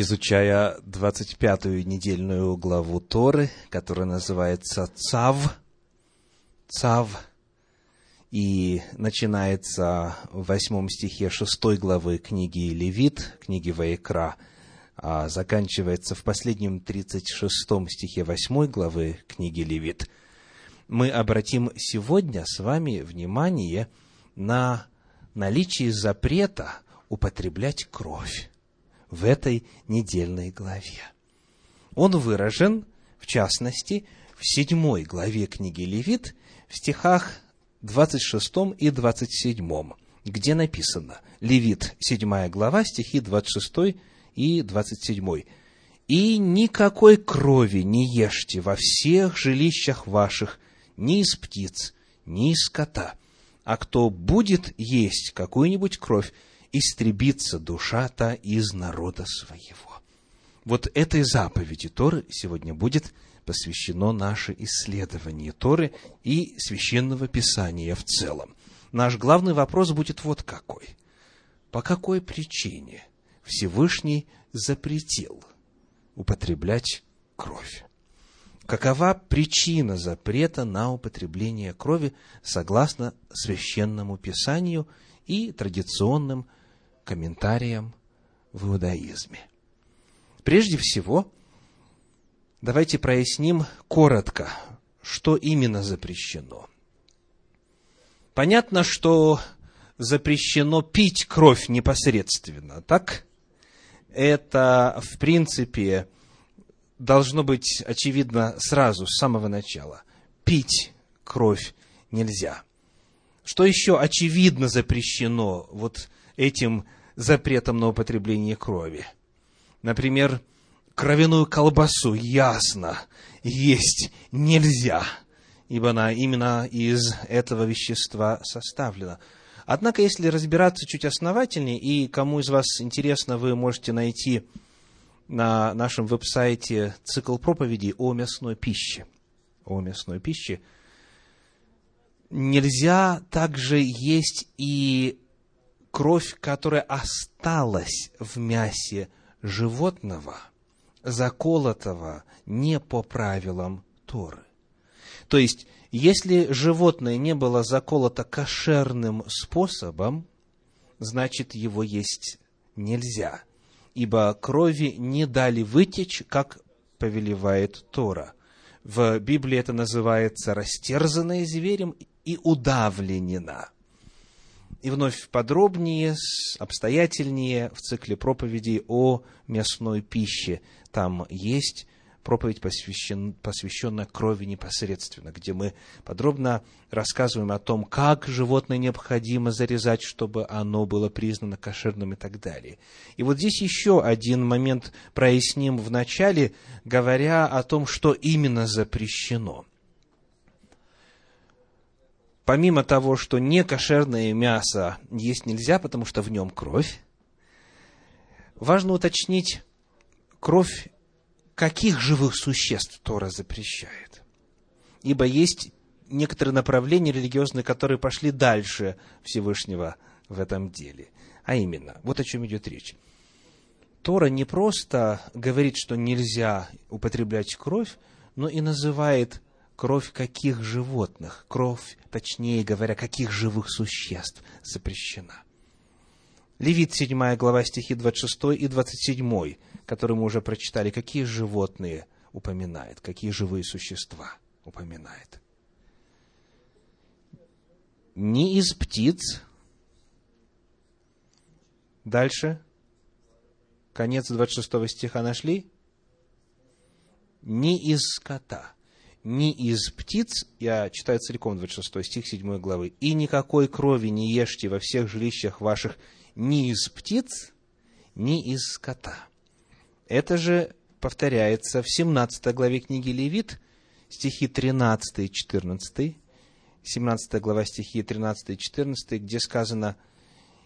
изучая 25-ю недельную главу Торы, которая называется Цав. Цав. И начинается в восьмом стихе шестой главы книги Левит, книги Ваекра, а заканчивается в последнем 36 стихе восьмой главы книги Левит. Мы обратим сегодня с вами внимание на наличие запрета употреблять кровь в этой недельной главе. Он выражен, в частности, в седьмой главе книги Левит, в стихах 26 и 27, где написано, Левит, седьмая глава, стихи 26 и 27. «И никакой крови не ешьте во всех жилищах ваших, ни из птиц, ни из скота, а кто будет есть какую-нибудь кровь, истребится душа-то из народа своего. Вот этой заповеди Торы сегодня будет посвящено наше исследование Торы и священного писания в целом. Наш главный вопрос будет вот какой. По какой причине Всевышний запретил употреблять кровь? Какова причина запрета на употребление крови согласно священному писанию и традиционным комментариям в иудаизме. Прежде всего, давайте проясним коротко, что именно запрещено. Понятно, что запрещено пить кровь непосредственно, так? Это, в принципе, должно быть очевидно сразу, с самого начала. Пить кровь нельзя. Что еще очевидно запрещено вот этим запретом на употребление крови. Например, кровяную колбасу ясно есть нельзя, ибо она именно из этого вещества составлена. Однако, если разбираться чуть основательнее, и кому из вас интересно, вы можете найти на нашем веб-сайте цикл проповедей о мясной пище. О мясной пище. Нельзя также есть и кровь, которая осталась в мясе животного, заколотого не по правилам Торы. То есть, если животное не было заколото кошерным способом, значит, его есть нельзя, ибо крови не дали вытечь, как повелевает Тора. В Библии это называется растерзанное зверем и удавленена – и вновь подробнее, обстоятельнее в цикле проповедей о мясной пище. Там есть проповедь, посвящен, посвященная крови непосредственно, где мы подробно рассказываем о том, как животное необходимо зарезать, чтобы оно было признано кошерным и так далее. И вот здесь еще один момент проясним в начале, говоря о том, что именно запрещено – помимо того, что некошерное мясо есть нельзя, потому что в нем кровь, важно уточнить, кровь каких живых существ Тора запрещает. Ибо есть некоторые направления религиозные, которые пошли дальше Всевышнего в этом деле. А именно, вот о чем идет речь. Тора не просто говорит, что нельзя употреблять кровь, но и называет кровь каких животных, кровь, точнее говоря, каких живых существ запрещена. Левит, 7 глава, стихи 26 и 27, которые мы уже прочитали, какие животные упоминает, какие живые существа упоминает. Не из птиц. Дальше. Конец 26 стиха нашли? Не из скота ни из птиц, я читаю целиком 26 стих 7 главы, и никакой крови не ешьте во всех жилищах ваших ни из птиц, ни из скота. Это же повторяется в 17 главе книги Левит, стихи 13 и 14, 17 глава стихи 13 и 14, где сказано,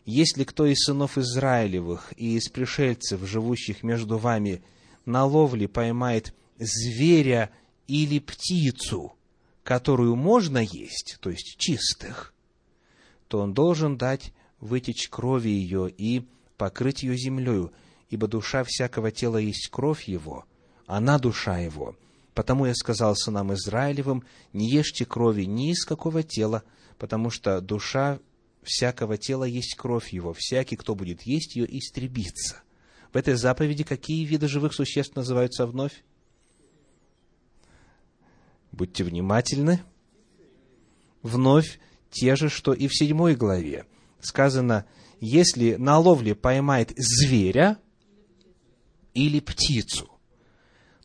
«Если кто из сынов Израилевых и из пришельцев, живущих между вами, на ловле поймает зверя или птицу, которую можно есть, то есть чистых, то он должен дать вытечь крови ее и покрыть ее землею, ибо душа всякого тела есть кровь его, она душа его. Потому я сказал сынам Израилевым, не ешьте крови ни из какого тела, потому что душа всякого тела есть кровь его, всякий, кто будет есть ее, истребится. В этой заповеди какие виды живых существ называются вновь? Будьте внимательны. Вновь те же, что и в седьмой главе. Сказано, если на ловле поймает зверя или птицу.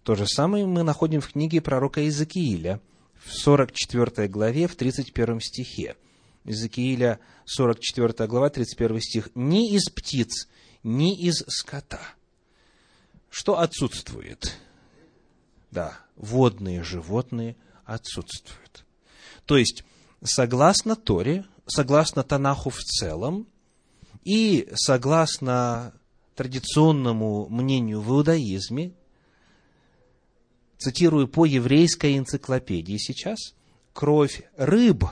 То же самое мы находим в книге пророка Иезекииля, в 44 главе, в 31 стихе. Иезекииля, 44 глава, 31 стих. «Ни из птиц, ни из скота». Что отсутствует? Да, водные животные отсутствуют. То есть, согласно Торе, согласно Танаху в целом, и согласно традиционному мнению в иудаизме, цитирую по еврейской энциклопедии сейчас, кровь рыб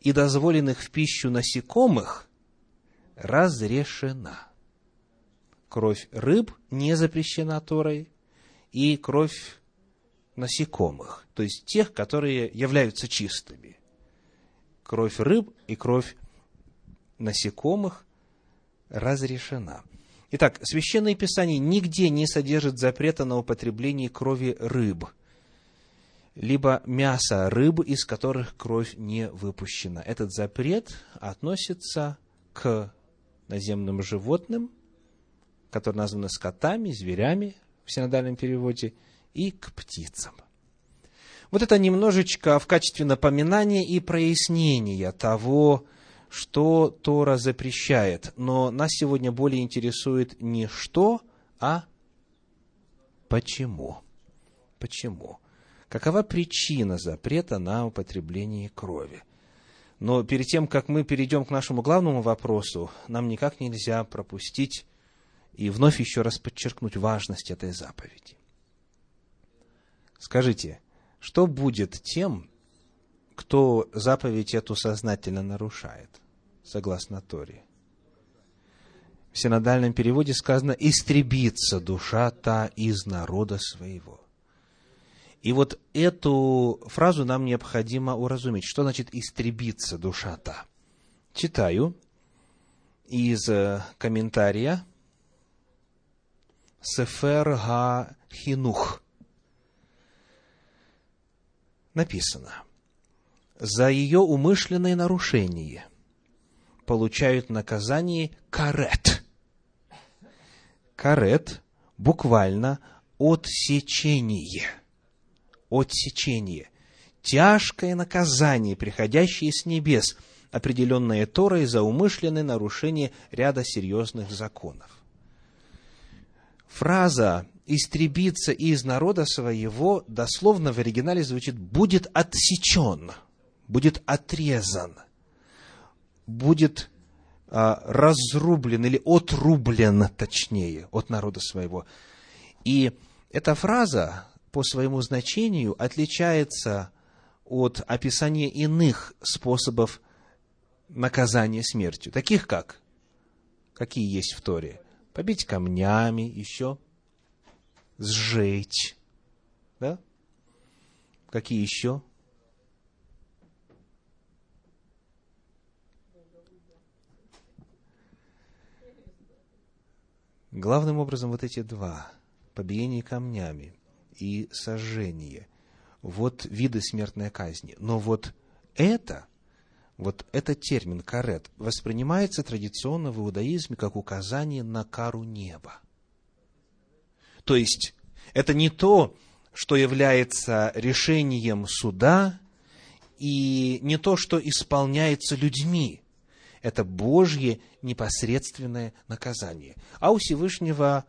и дозволенных в пищу насекомых разрешена. Кровь рыб не запрещена Торой, и кровь насекомых, то есть тех, которые являются чистыми. Кровь рыб и кровь насекомых разрешена. Итак, Священное Писание нигде не содержит запрета на употребление крови рыб, либо мяса рыб, из которых кровь не выпущена. Этот запрет относится к наземным животным, которые названы скотами, зверями в синодальном переводе – и к птицам. Вот это немножечко в качестве напоминания и прояснения того, что Тора запрещает. Но нас сегодня более интересует не что, а почему. Почему? Какова причина запрета на употребление крови? Но перед тем, как мы перейдем к нашему главному вопросу, нам никак нельзя пропустить и вновь еще раз подчеркнуть важность этой заповеди. Скажите, что будет тем, кто заповедь эту сознательно нарушает, согласно Торе? В синодальном переводе сказано «истребится душа та из народа своего». И вот эту фразу нам необходимо уразуметь. Что значит «истребится душа та»? Читаю из э, комментария Сефер Га Хинух – написано, за ее умышленное нарушение получают наказание карет. Карет буквально отсечение. Отсечение. Тяжкое наказание, приходящее с небес, определенное Торой за умышленное нарушение ряда серьезных законов. Фраза истребиться из народа своего, дословно в оригинале звучит «будет отсечен», «будет отрезан», «будет а, разрублен» или «отрублен», точнее, от народа своего. И эта фраза по своему значению отличается от описания иных способов наказания смертью, таких как, какие есть в Торе, побить камнями, еще – сжечь. Да? Какие еще? Главным образом вот эти два, побиение камнями и сожжение, вот виды смертной казни. Но вот это, вот этот термин карет воспринимается традиционно в иудаизме как указание на кару неба. То есть, это не то, что является решением суда, и не то, что исполняется людьми. Это Божье непосредственное наказание. А у Всевышнего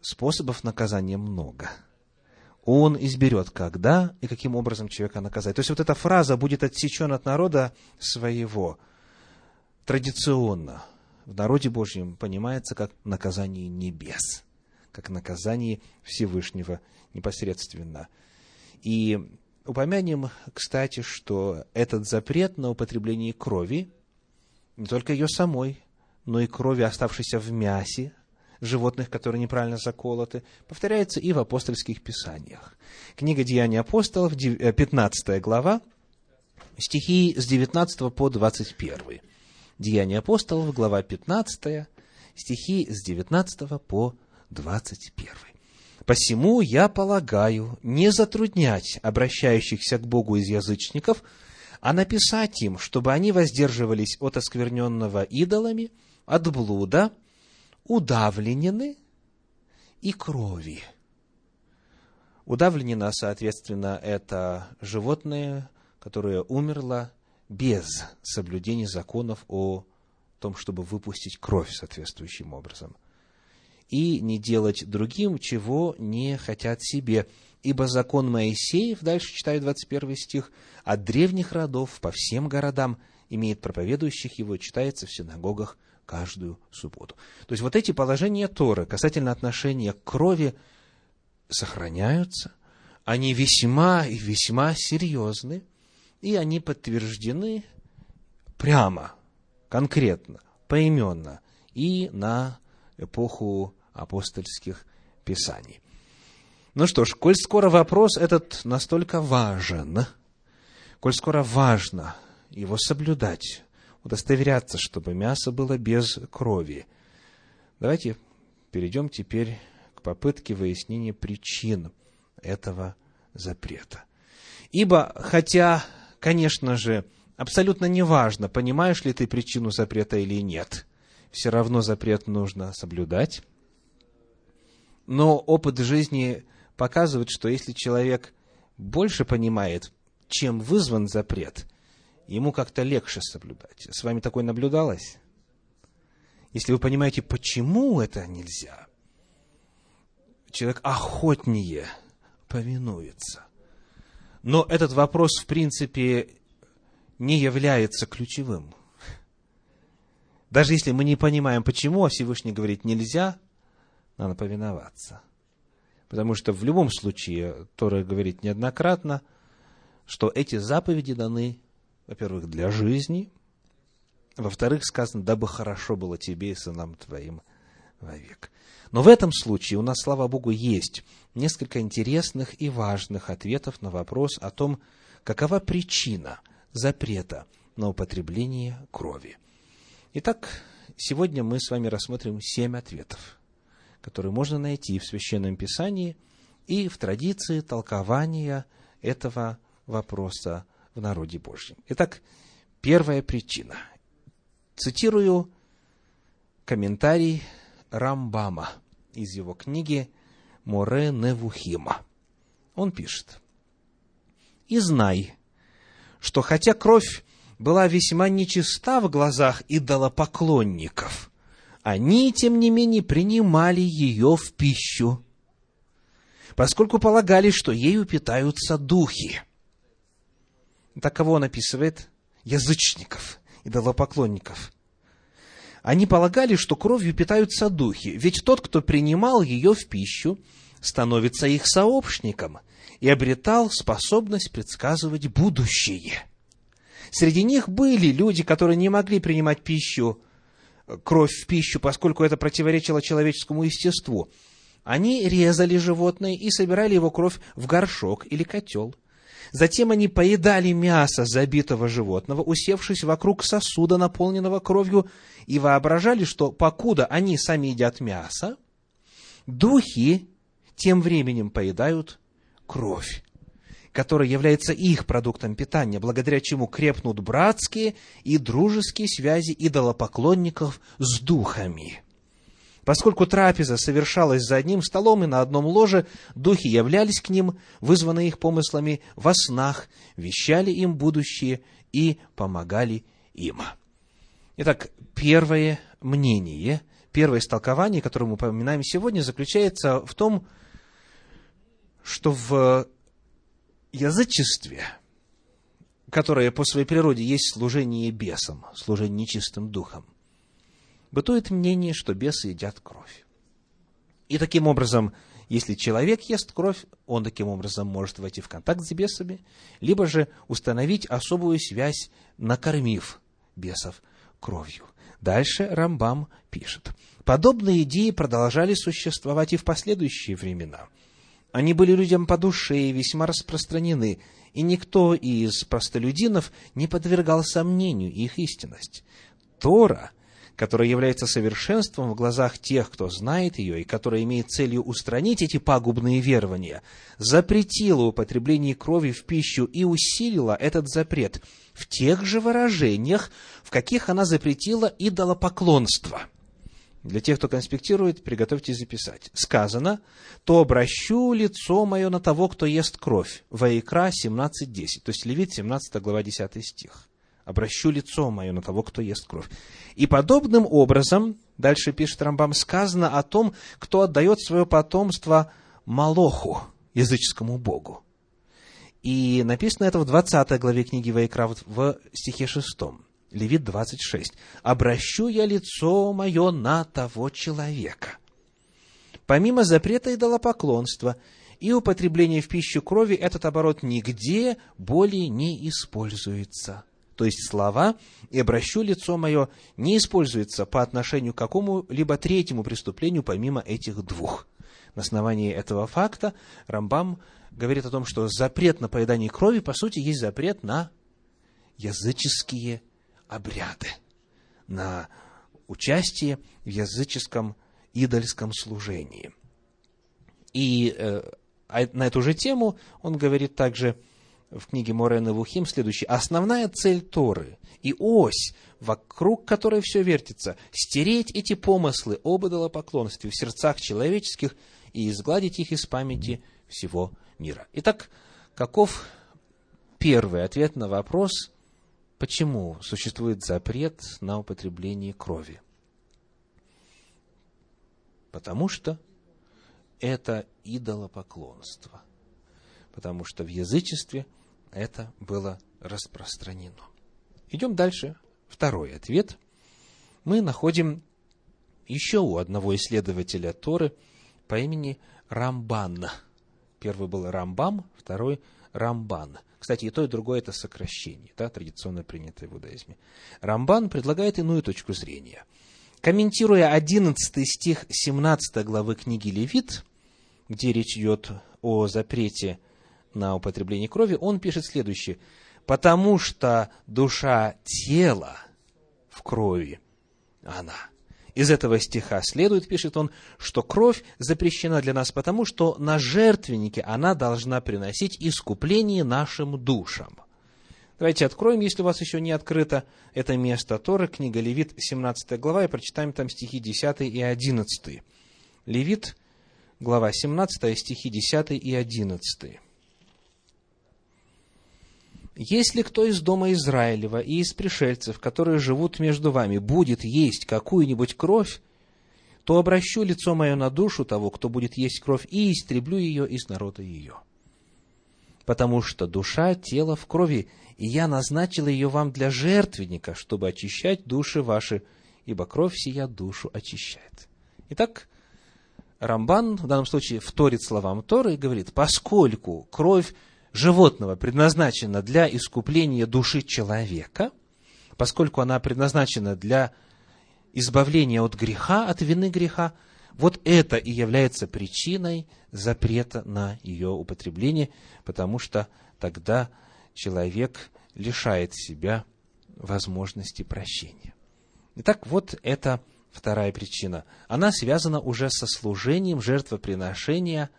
способов наказания много. Он изберет, когда и каким образом человека наказать. То есть вот эта фраза «будет отсечен от народа своего» традиционно в народе Божьем понимается как наказание небес как наказание Всевышнего непосредственно. И упомянем, кстати, что этот запрет на употребление крови, не только ее самой, но и крови, оставшейся в мясе, животных, которые неправильно заколоты, повторяется и в апостольских писаниях. Книга Деяний апостолов, 15 э, глава, стихи с 19 по 21. Деяния апостолов, глава 15, стихи с 19 по 21. «Посему я полагаю не затруднять обращающихся к Богу из язычников, а написать им, чтобы они воздерживались от оскверненного идолами, от блуда, удавленины и крови». Удавленина, соответственно, это животное, которое умерло без соблюдения законов о том, чтобы выпустить кровь соответствующим образом. И не делать другим, чего не хотят себе. Ибо закон Моисеев, дальше читаю 21 стих, от древних родов по всем городам имеет проповедующих его, читается в синагогах каждую субботу. То есть вот эти положения Торы касательно отношения к крови сохраняются, они весьма и весьма серьезны, и они подтверждены прямо, конкретно, поименно и на эпоху апостольских писаний. Ну что ж, коль скоро вопрос этот настолько важен, коль скоро важно его соблюдать, удостоверяться, чтобы мясо было без крови, давайте перейдем теперь к попытке выяснения причин этого запрета. Ибо, хотя, конечно же, абсолютно неважно, понимаешь ли ты причину запрета или нет, все равно запрет нужно соблюдать. Но опыт жизни показывает, что если человек больше понимает, чем вызван запрет, ему как-то легче соблюдать. С вами такое наблюдалось? Если вы понимаете, почему это нельзя, человек охотнее повинуется. Но этот вопрос, в принципе, не является ключевым. Даже если мы не понимаем, почему, а Всевышний говорит нельзя, надо повиноваться. Потому что в любом случае, Тора говорит неоднократно, что эти заповеди даны, во-первых, для жизни, во-вторых, сказано, дабы хорошо было тебе и сынам твоим вовек. Но в этом случае у нас, слава Богу, есть несколько интересных и важных ответов на вопрос о том, какова причина запрета на употребление крови. Итак, сегодня мы с вами рассмотрим семь ответов, которые можно найти в Священном Писании и в традиции толкования этого вопроса в народе Божьем. Итак, первая причина. Цитирую комментарий Рамбама из его книги Море Невухима. Он пишет. «И знай, что хотя кровь была весьма нечиста в глазах идолопоклонников, они, тем не менее, принимали ее в пищу, поскольку полагали, что ею питаются духи. Так кого он описывает? Язычников, идолопоклонников. Они полагали, что кровью питаются духи, ведь тот, кто принимал ее в пищу, становится их сообщником и обретал способность предсказывать будущее. Среди них были люди, которые не могли принимать пищу, кровь в пищу, поскольку это противоречило человеческому естеству. Они резали животное и собирали его кровь в горшок или котел. Затем они поедали мясо забитого животного, усевшись вокруг сосуда, наполненного кровью, и воображали, что покуда они сами едят мясо, духи тем временем поедают кровь, которая является их продуктом питания, благодаря чему крепнут братские и дружеские связи идолопоклонников с духами. Поскольку трапеза совершалась за одним столом и на одном ложе, духи являлись к ним, вызванные их помыслами во снах, вещали им будущее и помогали им. Итак, первое мнение, первое истолкование, которое мы упоминаем сегодня, заключается в том, что в язычестве, которое по своей природе есть служение бесам, служение нечистым духом, бытует мнение, что бесы едят кровь. И таким образом, если человек ест кровь, он таким образом может войти в контакт с бесами, либо же установить особую связь, накормив бесов кровью. Дальше Рамбам пишет. Подобные идеи продолжали существовать и в последующие времена. Они были людям по душе и весьма распространены, и никто из простолюдинов не подвергал сомнению их истинность. Тора которая является совершенством в глазах тех, кто знает ее, и которая имеет целью устранить эти пагубные верования, запретила употребление крови в пищу и усилила этот запрет в тех же выражениях, в каких она запретила идолопоклонство. Для тех, кто конспектирует, приготовьтесь записать. Сказано, то обращу лицо мое на того, кто ест кровь. Ваикра 17.10, то есть Левит 17 глава 10 стих обращу лицо мое на того, кто ест кровь. И подобным образом, дальше пишет Рамбам, сказано о том, кто отдает свое потомство Малоху, языческому богу. И написано это в 20 главе книги Вайкра в стихе 6. Левит 26. «Обращу я лицо мое на того человека». Помимо запрета идолопоклонства и употребления в пищу крови, этот оборот нигде более не используется – то есть слова «и обращу лицо мое» не используется по отношению к какому-либо третьему преступлению помимо этих двух. На основании этого факта Рамбам говорит о том, что запрет на поедание крови, по сути, есть запрет на языческие обряды, на участие в языческом идольском служении. И э, а на эту же тему он говорит также – в книге Морена Вухим следующий. Основная цель Торы и ось, вокруг которой все вертится, стереть эти помыслы об идолопоклонстве в сердцах человеческих и изгладить их из памяти всего мира. Итак, каков первый ответ на вопрос, почему существует запрет на употребление крови? Потому что это идолопоклонство. Потому что в язычестве это было распространено. Идем дальше. Второй ответ. Мы находим еще у одного исследователя Торы по имени Рамбан. Первый был Рамбам, второй Рамбан. Кстати, и то, и другое это сокращение, да, традиционно принятое в иудаизме. Рамбан предлагает иную точку зрения. Комментируя 11 стих 17 главы книги Левит, где речь идет о запрете на употребление крови, он пишет следующее. «Потому что душа тела в крови, она». Из этого стиха следует, пишет он, что кровь запрещена для нас потому, что на жертвеннике она должна приносить искупление нашим душам. Давайте откроем, если у вас еще не открыто, это место Торы, книга Левит, 17 глава, и прочитаем там стихи 10 и 11. Левит, глава 17, стихи 10 и 11. Если кто из дома Израилева и из пришельцев, которые живут между вами, будет есть какую-нибудь кровь, то обращу лицо мое на душу того, кто будет есть кровь, и истреблю ее из народа ее. Потому что душа, тело в крови, и я назначил ее вам для жертвенника, чтобы очищать души ваши, ибо кровь сия душу очищает. Итак, Рамбан в данном случае вторит словам Торы и говорит, поскольку кровь животного предназначена для искупления души человека, поскольку она предназначена для избавления от греха, от вины греха, вот это и является причиной запрета на ее употребление, потому что тогда человек лишает себя возможности прощения. Итак, вот это вторая причина. Она связана уже со служением жертвоприношения,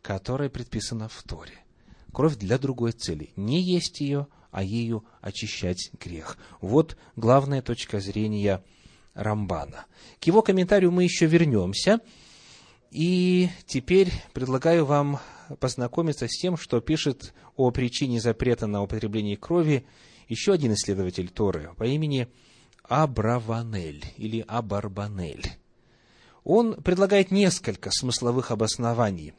которое предписано в Торе кровь для другой цели. Не есть ее, а ею очищать грех. Вот главная точка зрения Рамбана. К его комментарию мы еще вернемся. И теперь предлагаю вам познакомиться с тем, что пишет о причине запрета на употребление крови еще один исследователь Торы по имени Абраванель или Абарбанель. Он предлагает несколько смысловых обоснований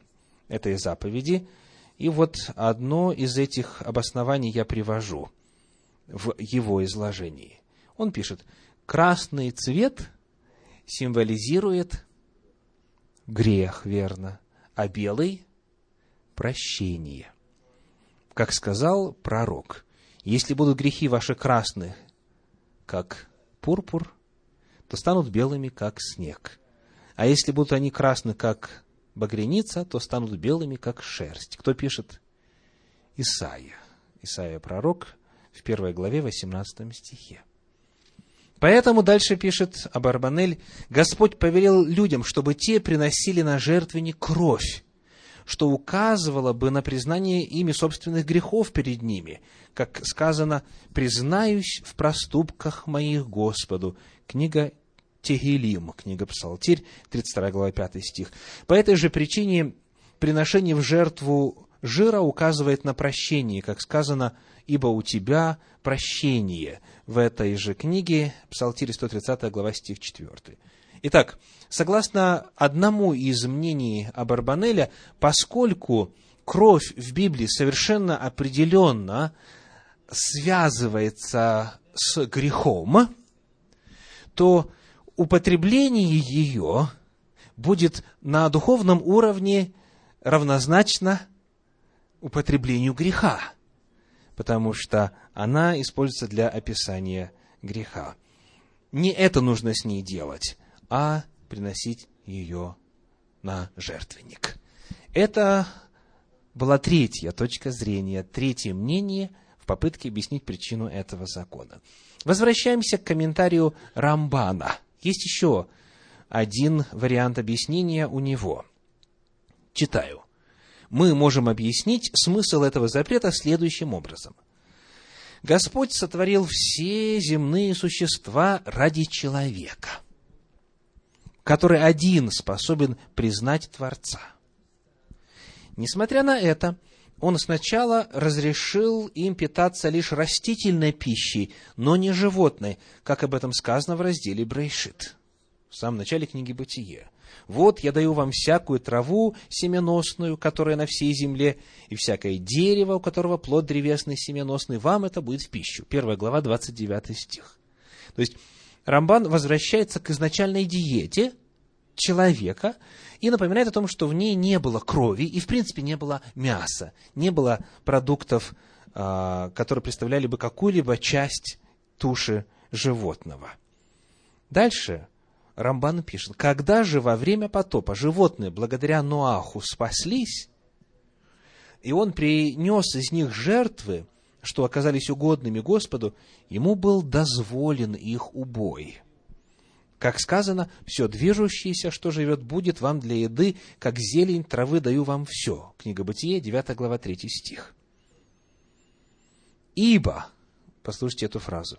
этой заповеди – и вот одно из этих обоснований я привожу в его изложении. Он пишет, красный цвет символизирует грех, верно, а белый – прощение. Как сказал пророк, если будут грехи ваши красные, как пурпур, то станут белыми, как снег. А если будут они красны, как багряница, то станут белыми, как шерсть. Кто пишет? Исаия. Исаия пророк в первой главе, 18 стихе. Поэтому дальше пишет Абарбанель, Господь повелел людям, чтобы те приносили на жертвенник кровь, что указывало бы на признание ими собственных грехов перед ними, как сказано, «Признаюсь в проступках моих Господу». Книга Тегелим, книга Псалтирь, 32 глава, 5 стих. По этой же причине приношение в жертву жира указывает на прощение, как сказано, «Ибо у тебя прощение» в этой же книге, Псалтирь 130 глава, стих 4. Итак, согласно одному из мнений Абарбанеля, поскольку кровь в Библии совершенно определенно связывается с грехом, то употребление ее будет на духовном уровне равнозначно употреблению греха, потому что она используется для описания греха. Не это нужно с ней делать, а приносить ее на жертвенник. Это была третья точка зрения, третье мнение в попытке объяснить причину этого закона. Возвращаемся к комментарию Рамбана. Есть еще один вариант объяснения у него. Читаю. Мы можем объяснить смысл этого запрета следующим образом. Господь сотворил все земные существа ради человека – который один способен признать Творца. Несмотря на это, он сначала разрешил им питаться лишь растительной пищей, но не животной, как об этом сказано в разделе Брейшит, в самом начале книги Бытие. Вот я даю вам всякую траву семеносную, которая на всей земле, и всякое дерево, у которого плод древесный семеносный, вам это будет в пищу. Первая глава, 29 стих. То есть, Рамбан возвращается к изначальной диете человека и напоминает о том, что в ней не было крови и, в принципе, не было мяса, не было продуктов, а, которые представляли бы какую-либо часть туши животного. Дальше Рамбан пишет, когда же во время потопа животные благодаря Ноаху спаслись, и он принес из них жертвы, что оказались угодными Господу, ему был дозволен их убой. Как сказано, все движущееся, что живет, будет вам для еды, как зелень травы даю вам все. Книга Бытие, 9 глава, 3 стих. Ибо, послушайте эту фразу,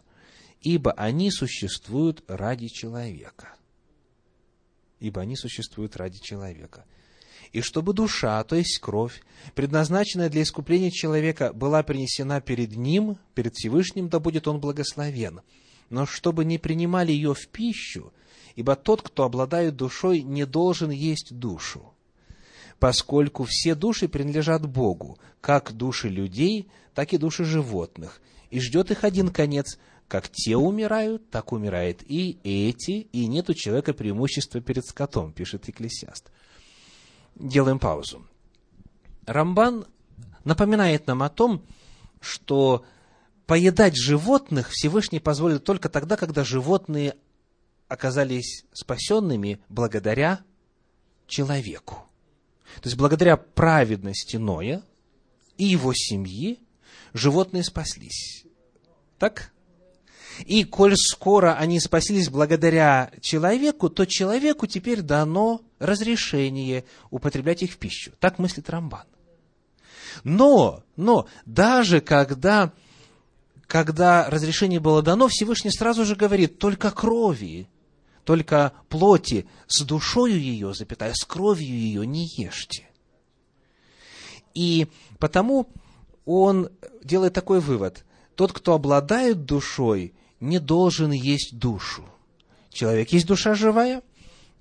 ибо они существуют ради человека. Ибо они существуют ради человека и чтобы душа, то есть кровь, предназначенная для искупления человека, была принесена перед ним, перед Всевышним, да будет он благословен. Но чтобы не принимали ее в пищу, ибо тот, кто обладает душой, не должен есть душу, поскольку все души принадлежат Богу, как души людей, так и души животных, и ждет их один конец – как те умирают, так умирает и эти, и нет у человека преимущества перед скотом, пишет Екклесиаст делаем паузу. Рамбан напоминает нам о том, что поедать животных Всевышний позволил только тогда, когда животные оказались спасенными благодаря человеку. То есть благодаря праведности Ноя и его семьи животные спаслись. Так? И коль скоро они спаслись благодаря человеку, то человеку теперь дано разрешение употреблять их в пищу. Так мыслит Рамбан. Но, но, даже когда, когда разрешение было дано, Всевышний сразу же говорит, только крови, только плоти, с душою ее, запятая, с кровью ее не ешьте. И потому он делает такой вывод. Тот, кто обладает душой, не должен есть душу. Человек есть душа живая,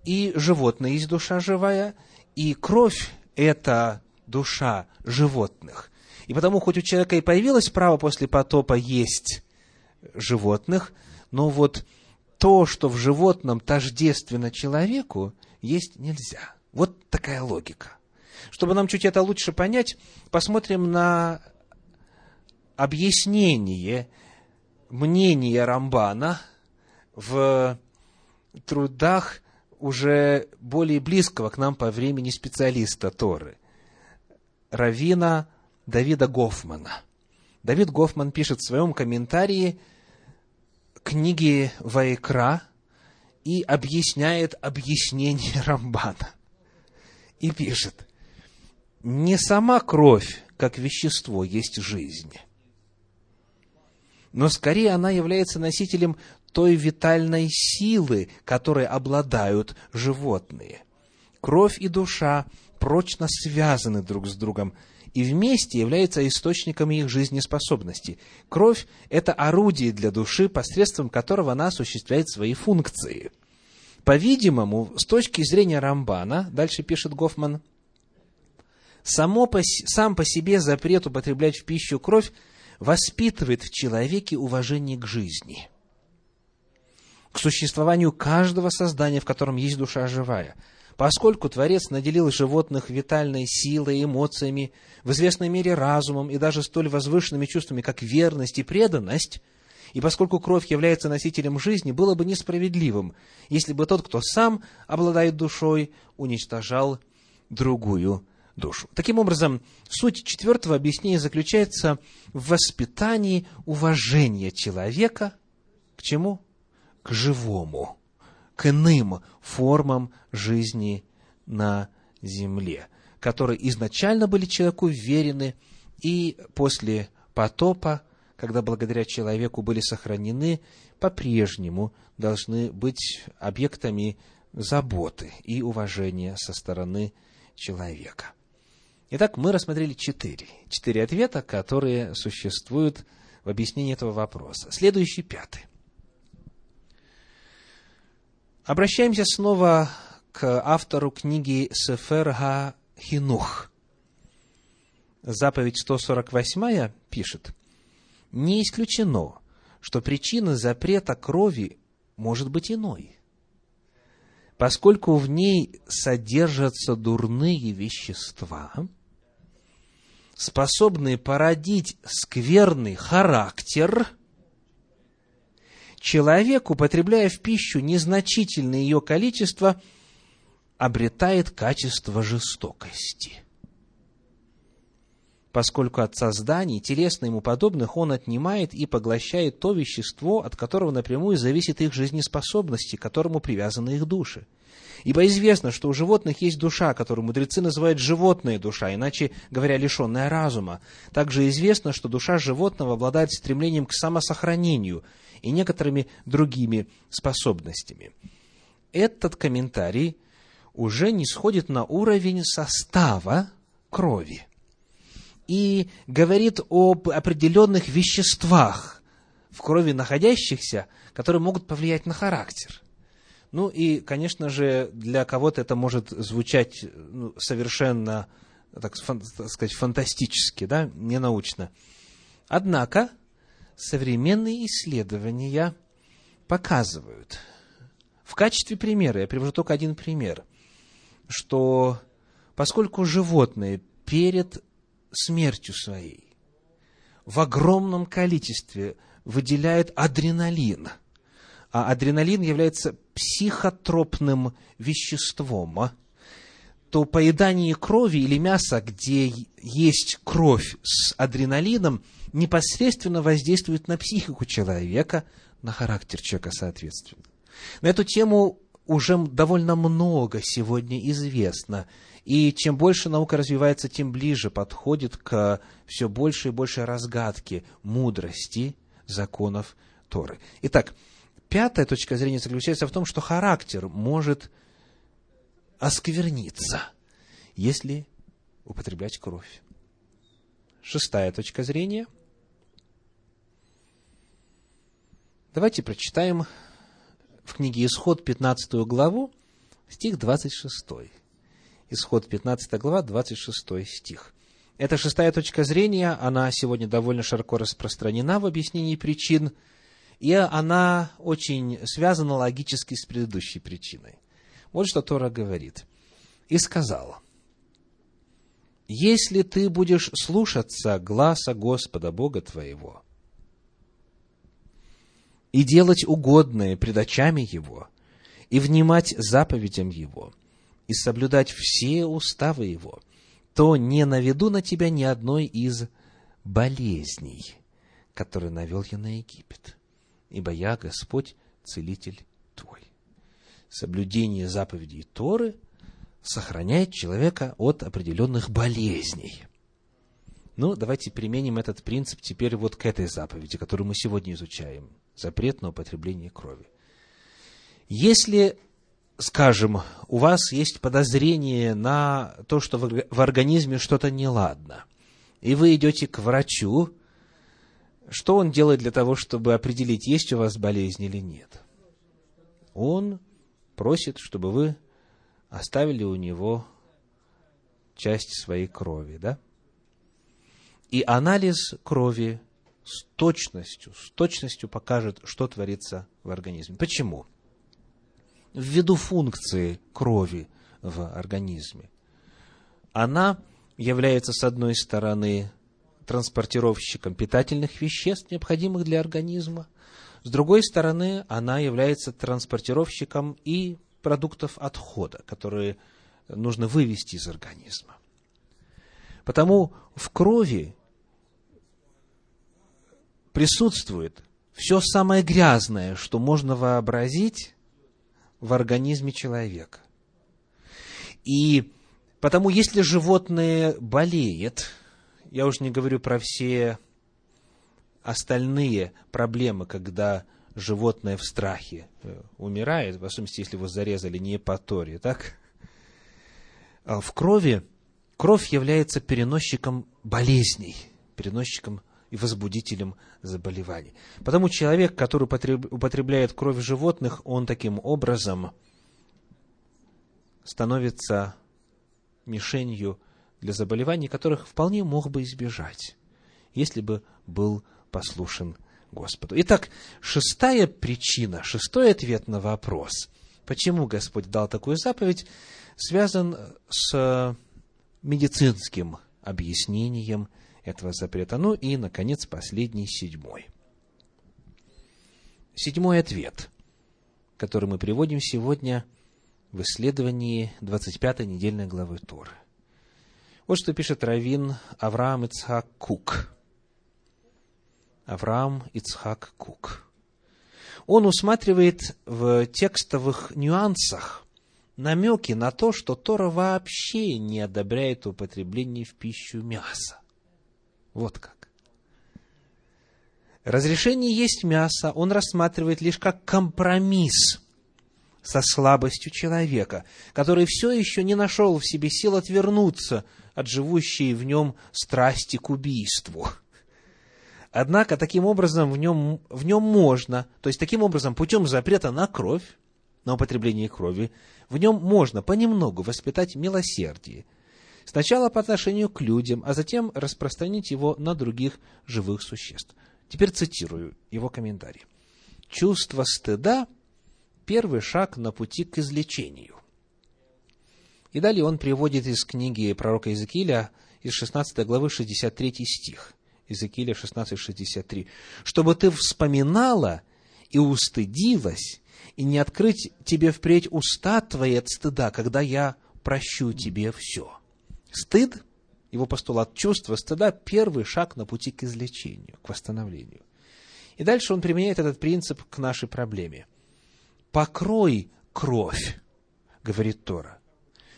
и животное есть душа живая, и кровь – это душа животных. И потому, хоть у человека и появилось право после потопа есть животных, но вот то, что в животном тождественно человеку, есть нельзя. Вот такая логика. Чтобы нам чуть это лучше понять, посмотрим на объяснение мнения Рамбана в трудах уже более близкого к нам по времени специалиста Торы, Равина Давида Гофмана. Давид Гофман пишет в своем комментарии книги Ваикра и объясняет объяснение Рамбана. И пишет, не сама кровь, как вещество, есть жизнь, но скорее она является носителем той витальной силы, которой обладают животные. Кровь и душа прочно связаны друг с другом и вместе являются источниками их жизнеспособности. Кровь – это орудие для души, посредством которого она осуществляет свои функции. По-видимому, с точки зрения Рамбана, дальше пишет Гофман, само по, сам по себе запрет употреблять в пищу кровь воспитывает в человеке уважение к жизни, к существованию каждого создания, в котором есть душа живая. Поскольку Творец наделил животных витальной силой, эмоциями, в известной мере разумом и даже столь возвышенными чувствами, как верность и преданность, и поскольку кровь является носителем жизни, было бы несправедливым, если бы тот, кто сам обладает душой, уничтожал другую душу. Таким образом, суть четвертого объяснения заключается в воспитании уважения человека к чему? К живому, к иным формам жизни на земле, которые изначально были человеку верены, и после потопа, когда благодаря человеку были сохранены, по-прежнему должны быть объектами заботы и уважения со стороны человека. Итак, мы рассмотрели четыре. Четыре ответа, которые существуют в объяснении этого вопроса. Следующий, пятый. Обращаемся снова к автору книги Сефер Ха Хинух. Заповедь 148 пишет, «Не исключено, что причина запрета крови может быть иной, поскольку в ней содержатся дурные вещества, способные породить скверный характер, человек, употребляя в пищу незначительное ее количество, обретает качество жестокости. Поскольку от созданий, телесно ему подобных, он отнимает и поглощает то вещество, от которого напрямую зависит их жизнеспособность, к которому привязаны их души – Ибо известно, что у животных есть душа, которую мудрецы называют животная душа, иначе говоря, лишенная разума. Также известно, что душа животного обладает стремлением к самосохранению и некоторыми другими способностями. Этот комментарий уже не сходит на уровень состава крови и говорит об определенных веществах в крови находящихся, которые могут повлиять на характер – ну и, конечно же, для кого-то это может звучать ну, совершенно, так, так сказать, фантастически, да, ненаучно. Однако современные исследования показывают, в качестве примера, я привожу только один пример, что поскольку животные перед смертью своей в огромном количестве выделяют адреналин – а адреналин является психотропным веществом, то поедание крови или мяса, где есть кровь с адреналином, непосредственно воздействует на психику человека, на характер человека соответственно. На эту тему уже довольно много сегодня известно. И чем больше наука развивается, тем ближе подходит к все больше и больше разгадке мудрости законов Торы. Итак, Пятая точка зрения заключается в том, что характер может оскверниться, если употреблять кровь. Шестая точка зрения. Давайте прочитаем в книге Исход 15 главу, стих 26. Исход 15 глава, 26 стих. Эта шестая точка зрения, она сегодня довольно широко распространена в объяснении причин – и она очень связана логически с предыдущей причиной. Вот что Тора говорит. «И сказал, если ты будешь слушаться гласа Господа Бога твоего и делать угодное пред очами Его, и внимать заповедям Его, и соблюдать все уставы Его, то не наведу на тебя ни одной из болезней, которые навел я на Египет, ибо я Господь, Целитель твой. Соблюдение заповедей Торы сохраняет человека от определенных болезней. Ну, давайте применим этот принцип теперь вот к этой заповеди, которую мы сегодня изучаем. Запрет на употребление крови. Если, скажем, у вас есть подозрение на то, что в организме что-то неладно, и вы идете к врачу, что он делает для того, чтобы определить, есть у вас болезнь или нет? Он просит, чтобы вы оставили у него часть своей крови, да? И анализ крови с точностью, с точностью покажет, что творится в организме. Почему? ввиду функции крови в организме. Она является, с одной стороны, транспортировщиком питательных веществ, необходимых для организма, с другой стороны, она является транспортировщиком и продуктов отхода, которые нужно вывести из организма. Потому в крови присутствует все самое грязное, что можно вообразить в организме человека. И потому, если животное болеет, я уже не говорю про все остальные проблемы, когда животное в страхе э, умирает, в особенности, если его зарезали не эпатория, так? А в крови, кровь является переносчиком болезней, переносчиком и возбудителем заболеваний. Потому человек, который употребляет кровь животных, он таким образом становится мишенью для заболеваний, которых вполне мог бы избежать, если бы был послушен Господу. Итак, шестая причина, шестой ответ на вопрос, почему Господь дал такую заповедь, связан с медицинским объяснением этого запрета. Ну и, наконец, последний, седьмой. Седьмой ответ, который мы приводим сегодня в исследовании 25 недельной главы Торы. Вот что пишет Равин Авраам Ицхак Кук. Авраам Ицхак Кук. Он усматривает в текстовых нюансах намеки на то, что Тора вообще не одобряет употребление в пищу мяса. Вот как. Разрешение есть мясо он рассматривает лишь как компромисс со слабостью человека, который все еще не нашел в себе сил отвернуться от живущей в нем страсти к убийству. Однако, таким образом, в нем, в нем можно, то есть, таким образом, путем запрета на кровь, на употребление крови, в нем можно понемногу воспитать милосердие – Сначала по отношению к людям, а затем распространить его на других живых существ. Теперь цитирую его комментарий. Чувство стыда – первый шаг на пути к излечению. И далее он приводит из книги пророка Иезекииля из 16 главы 63 стих. Иезекииля 16:63. «Чтобы ты вспоминала и устыдилась, и не открыть тебе впредь уста твои от стыда, когда я прощу тебе все». Стыд, его постулат чувства стыда, первый шаг на пути к излечению, к восстановлению. И дальше он применяет этот принцип к нашей проблеме. «Покрой кровь», говорит Тора.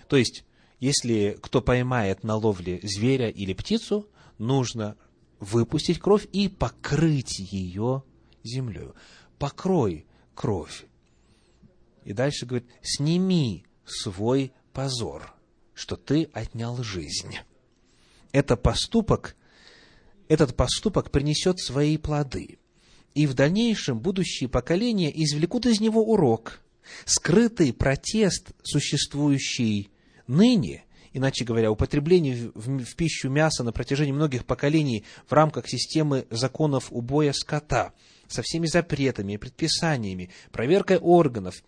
То есть, если кто поймает на ловле зверя или птицу, нужно выпустить кровь и покрыть ее землей. Покрой кровь. И дальше говорит, сними свой позор что ты отнял жизнь. Это поступок, этот поступок принесет свои плоды. И в дальнейшем будущие поколения извлекут из него урок. Скрытый протест, существующий ныне, иначе говоря, употребление в, в пищу мяса на протяжении многих поколений в рамках системы законов убоя скота – со всеми запретами и предписаниями, проверкой органов,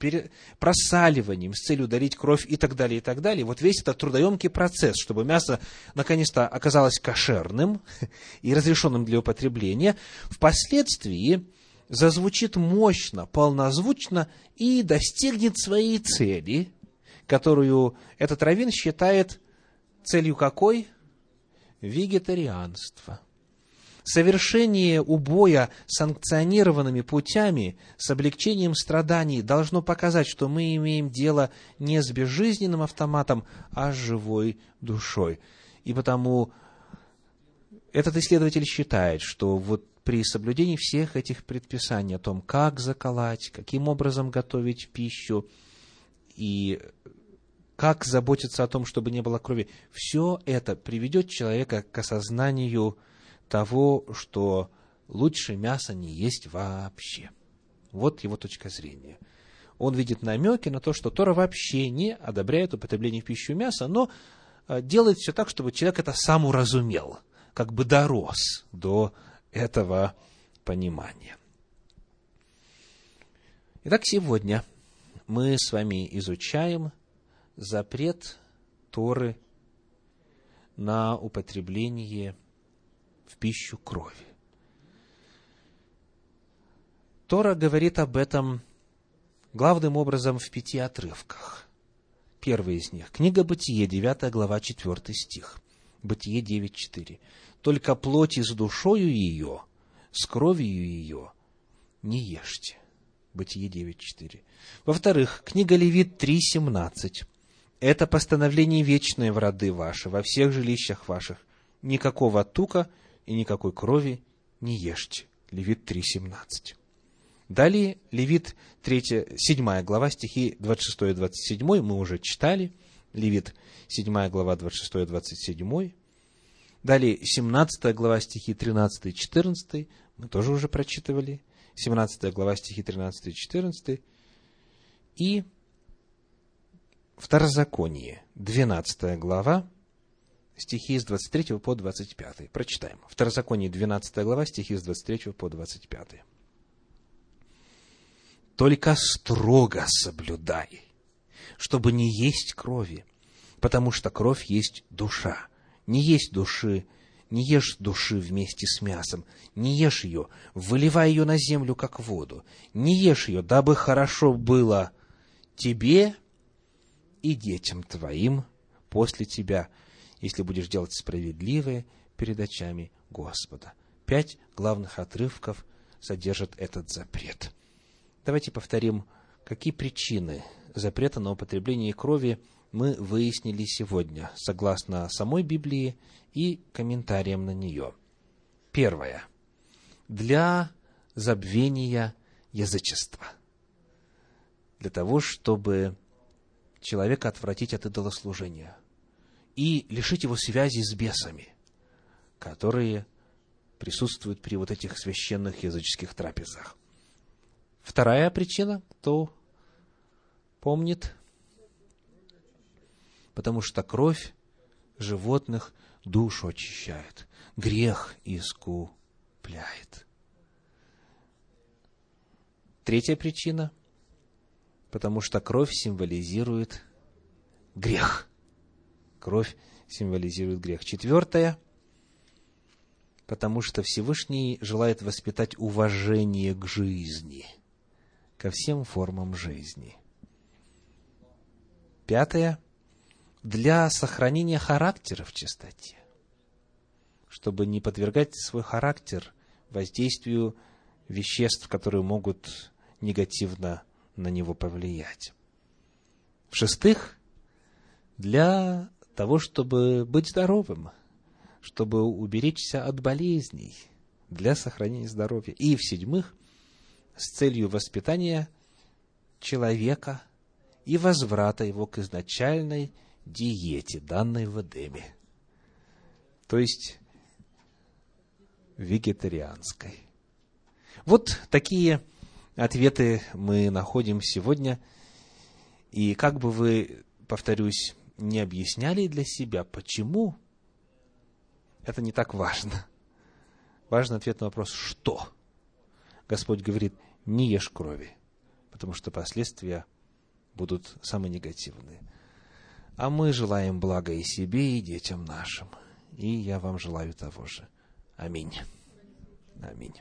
просаливанием с целью удалить кровь и так далее, и так далее. Вот весь этот трудоемкий процесс, чтобы мясо наконец-то оказалось кошерным и разрешенным для употребления, впоследствии зазвучит мощно, полнозвучно и достигнет своей цели, которую этот раввин считает целью какой? Вегетарианство. Совершение убоя санкционированными путями с облегчением страданий должно показать, что мы имеем дело не с безжизненным автоматом, а с живой душой. И потому этот исследователь считает, что вот при соблюдении всех этих предписаний о том, как заколоть, каким образом готовить пищу и как заботиться о том, чтобы не было крови, все это приведет человека к осознанию того, что лучше мяса не есть вообще. Вот его точка зрения. Он видит намеки на то, что Тора вообще не одобряет употребление в пищу мяса, но э, делает все так, чтобы человек это сам уразумел, как бы дорос до этого понимания. Итак, сегодня мы с вами изучаем запрет Торы на употребление в пищу крови. Тора говорит об этом главным образом в пяти отрывках. Первый из них. Книга Бытие, 9 глава, 4 стих. Бытие 9.4. «Только плоти с душою ее, с кровью ее не ешьте». Бытие 9.4. Во-вторых, книга Левит 3.17. «Это постановление вечное в роды ваши, во всех жилищах ваших. Никакого тука и никакой крови не ешьте. Левит 3.17. Далее, Левит 3, 7 глава, стихи 26 и 27, мы уже читали. Левит 7 глава, 26 и 27. Далее, 17 глава, стихи 13 и 14, мы тоже уже прочитывали. 17 глава, стихи 13 и 14. И Второзаконие, 12 глава, стихи с 23 по 25. Прочитаем. Второзаконие, 12 глава, стихи с 23 по 25. «Только строго соблюдай, чтобы не есть крови, потому что кровь есть душа. Не есть души, не ешь души вместе с мясом, не ешь ее, выливай ее на землю, как воду. Не ешь ее, дабы хорошо было тебе и детям твоим после тебя, если будешь делать справедливое перед очами Господа. Пять главных отрывков содержат этот запрет. Давайте повторим, какие причины запрета на употребление крови мы выяснили сегодня, согласно самой Библии и комментариям на нее. Первое. Для забвения язычества. Для того, чтобы человека отвратить от идолослужения – и лишить его связи с бесами, которые присутствуют при вот этих священных языческих трапезах. Вторая причина, кто помнит, потому что кровь животных душу очищает, грех искупляет. Третья причина, потому что кровь символизирует грех – Кровь символизирует грех. Четвертое, потому что Всевышний желает воспитать уважение к жизни, ко всем формам жизни. Пятое, для сохранения характера в чистоте, чтобы не подвергать свой характер воздействию веществ, которые могут негативно на него повлиять. В-шестых, для того, чтобы быть здоровым, чтобы уберечься от болезней, для сохранения здоровья. И в-седьмых, с целью воспитания человека и возврата его к изначальной диете, данной в Эдеме. То есть, вегетарианской. Вот такие ответы мы находим сегодня. И как бы вы, повторюсь, не объясняли для себя, почему, это не так важно. Важный ответ на вопрос «что?». Господь говорит, не ешь крови, потому что последствия будут самые негативные. А мы желаем блага и себе, и детям нашим. И я вам желаю того же. Аминь. Аминь.